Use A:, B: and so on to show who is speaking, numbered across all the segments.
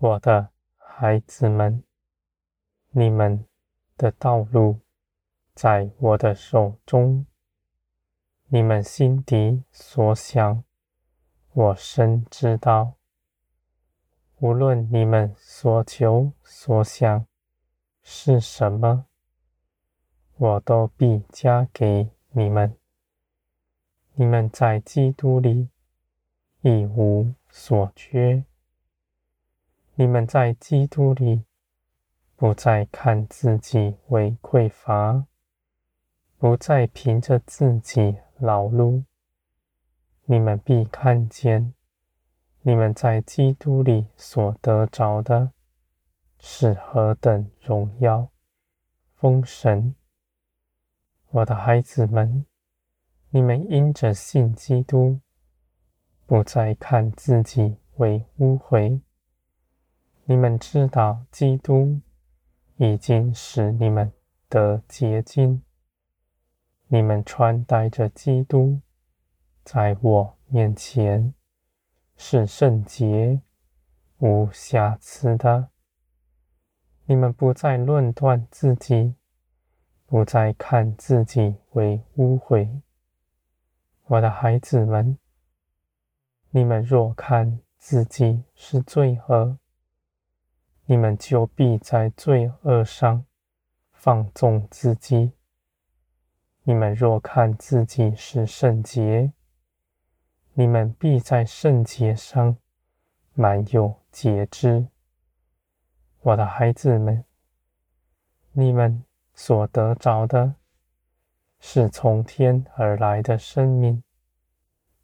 A: 我的孩子们，你们的道路在我的手中，你们心底所想，我深知道。无论你们所求所想是什么，我都必加给你们。你们在基督里一无所缺。你们在基督里不再看自己为匮乏，不再凭着自己劳碌。你们必看见。你们在基督里所得着的是何等荣耀丰盛！我的孩子们，你们因着信基督，不再看自己为污秽。你们知道，基督已经使你们得洁净。你们穿戴着基督，在我面前。是圣洁、无瑕疵的。你们不再论断自己，不再看自己为污秽。我的孩子们，你们若看自己是罪恶，你们就必在罪恶上放纵自己；你们若看自己是圣洁，你们必在圣洁上满有节制，我的孩子们，你们所得着的是从天而来的生命，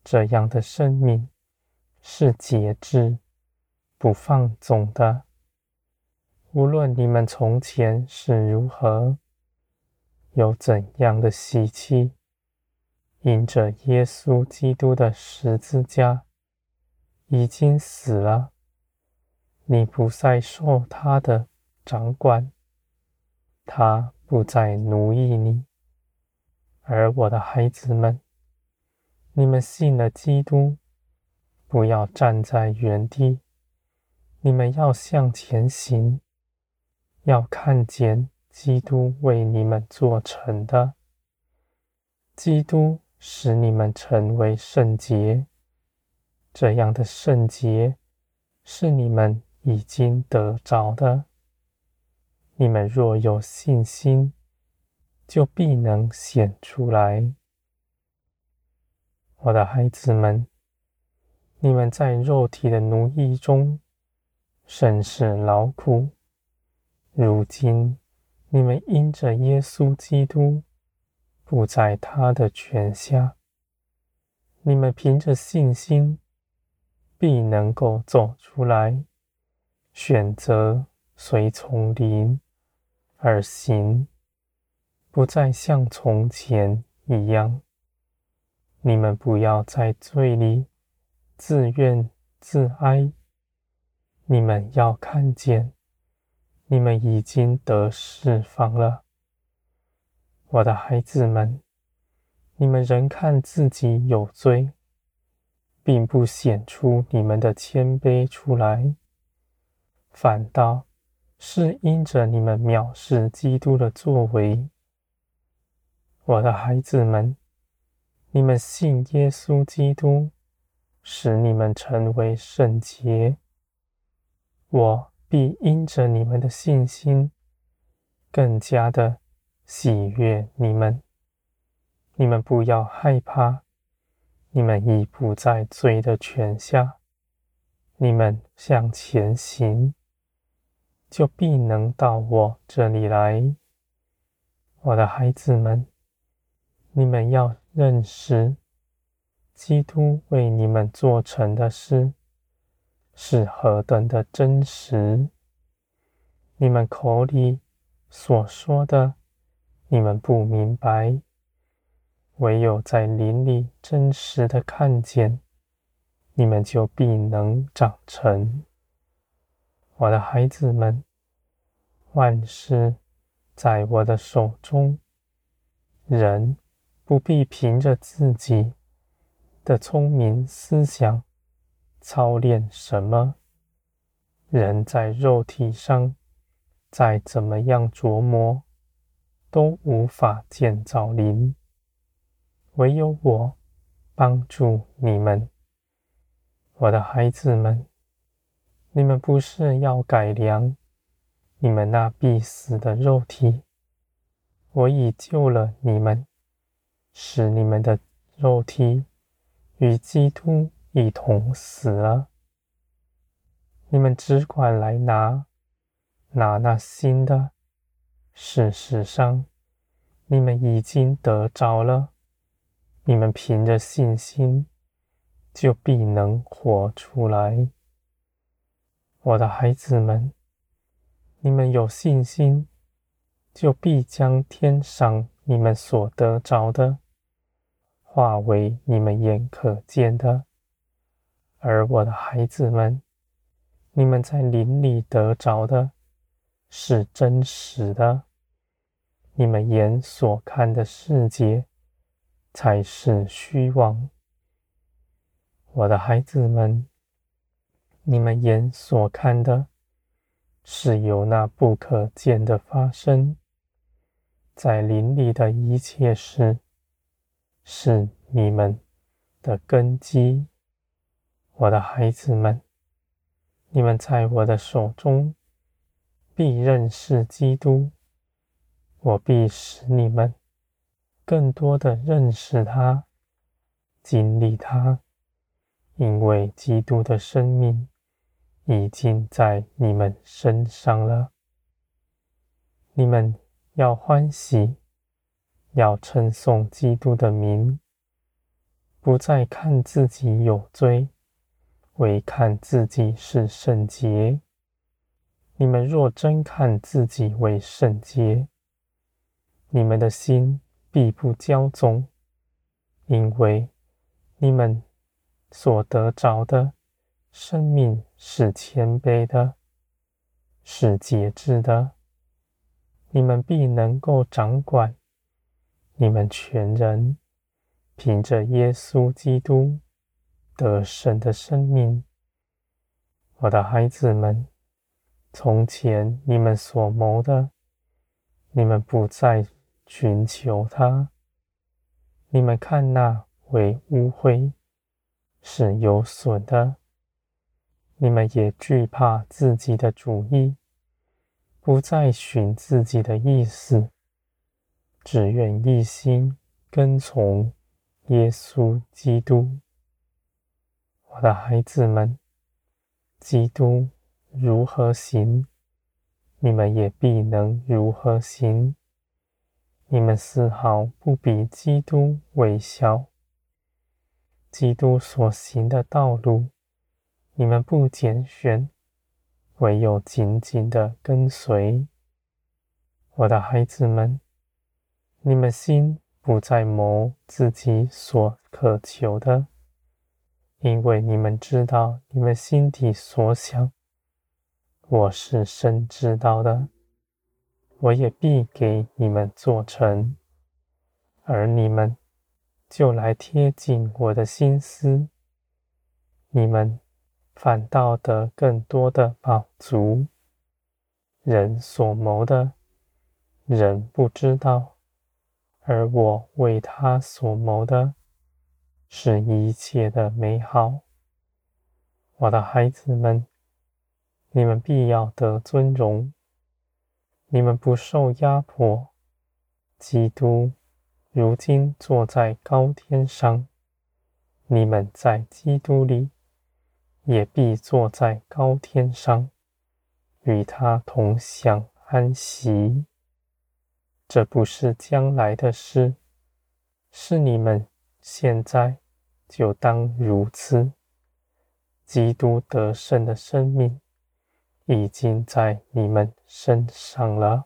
A: 这样的生命是节制、不放纵的。无论你们从前是如何，有怎样的习气。因着耶稣基督的十字架已经死了，你不再受他的掌管，他不再奴役你。而我的孩子们，你们信了基督，不要站在原地，你们要向前行，要看见基督为你们做成的，基督。使你们成为圣洁，这样的圣洁是你们已经得着的。你们若有信心，就必能显出来。我的孩子们，你们在肉体的奴役中甚是劳苦，如今你们因着耶稣基督。不在他的权下，你们凭着信心，必能够走出来，选择随从灵而行，不再像从前一样。你们不要在罪里自怨自哀，你们要看见，你们已经得释放了。我的孩子们，你们仍看自己有罪，并不显出你们的谦卑出来，反倒是因着你们藐视基督的作为。我的孩子们，你们信耶稣基督，使你们成为圣洁，我必因着你们的信心，更加的。喜悦你们，你们不要害怕，你们已不在罪的权下，你们向前行，就必能到我这里来。我的孩子们，你们要认识基督为你们做成的事是何等的真实。你们口里所说的。你们不明白，唯有在林里真实的看见，你们就必能长成。我的孩子们，万事在我的手中，人不必凭着自己的聪明思想操练什么，人在肉体上再怎么样琢磨，都无法建造灵。唯有我帮助你们，我的孩子们，你们不是要改良你们那必死的肉体，我已救了你们，使你们的肉体与基督一同死了。你们只管来拿，拿那新的。事实上，你们已经得着了。你们凭着信心，就必能活出来。我的孩子们，你们有信心，就必将天上你们所得着的，化为你们眼可见的。而我的孩子们，你们在林里得着的，是真实的；你们眼所看的世界，才是虚妄。我的孩子们，你们眼所看的，是由那不可见的发生，在林里的一切事，是你们的根基。我的孩子们。你们在我的手中必认识基督，我必使你们更多的认识他、经历他，因为基督的生命已经在你们身上了。你们要欢喜，要称颂基督的名，不再看自己有罪。惟看自己是圣洁。你们若真看自己为圣洁，你们的心必不骄纵，因为你们所得着的生命是谦卑的，是节制的。你们必能够掌管你们全人，凭着耶稣基督。得神的生命，我的孩子们，从前你们所谋的，你们不再寻求他；你们看那为污秽，是有损的；你们也惧怕自己的主意，不再寻自己的意思，只愿一心跟从耶稣基督。我的孩子们，基督如何行，你们也必能如何行。你们丝毫不比基督微小。基督所行的道路，你们不拣选，唯有紧紧的跟随。我的孩子们，你们心不再谋自己所渴求的。因为你们知道，你们心底所想，我是深知道的，我也必给你们做成，而你们就来贴近我的心思，你们反倒得更多的宝足。人所谋的，人不知道，而我为他所谋的。是一切的美好，我的孩子们，你们必要得尊荣。你们不受压迫，基督如今坐在高天上，你们在基督里也必坐在高天上，与他同享安息。这不是将来的事，是你们现在。就当如此。基督得胜的生命已经在你们身上了。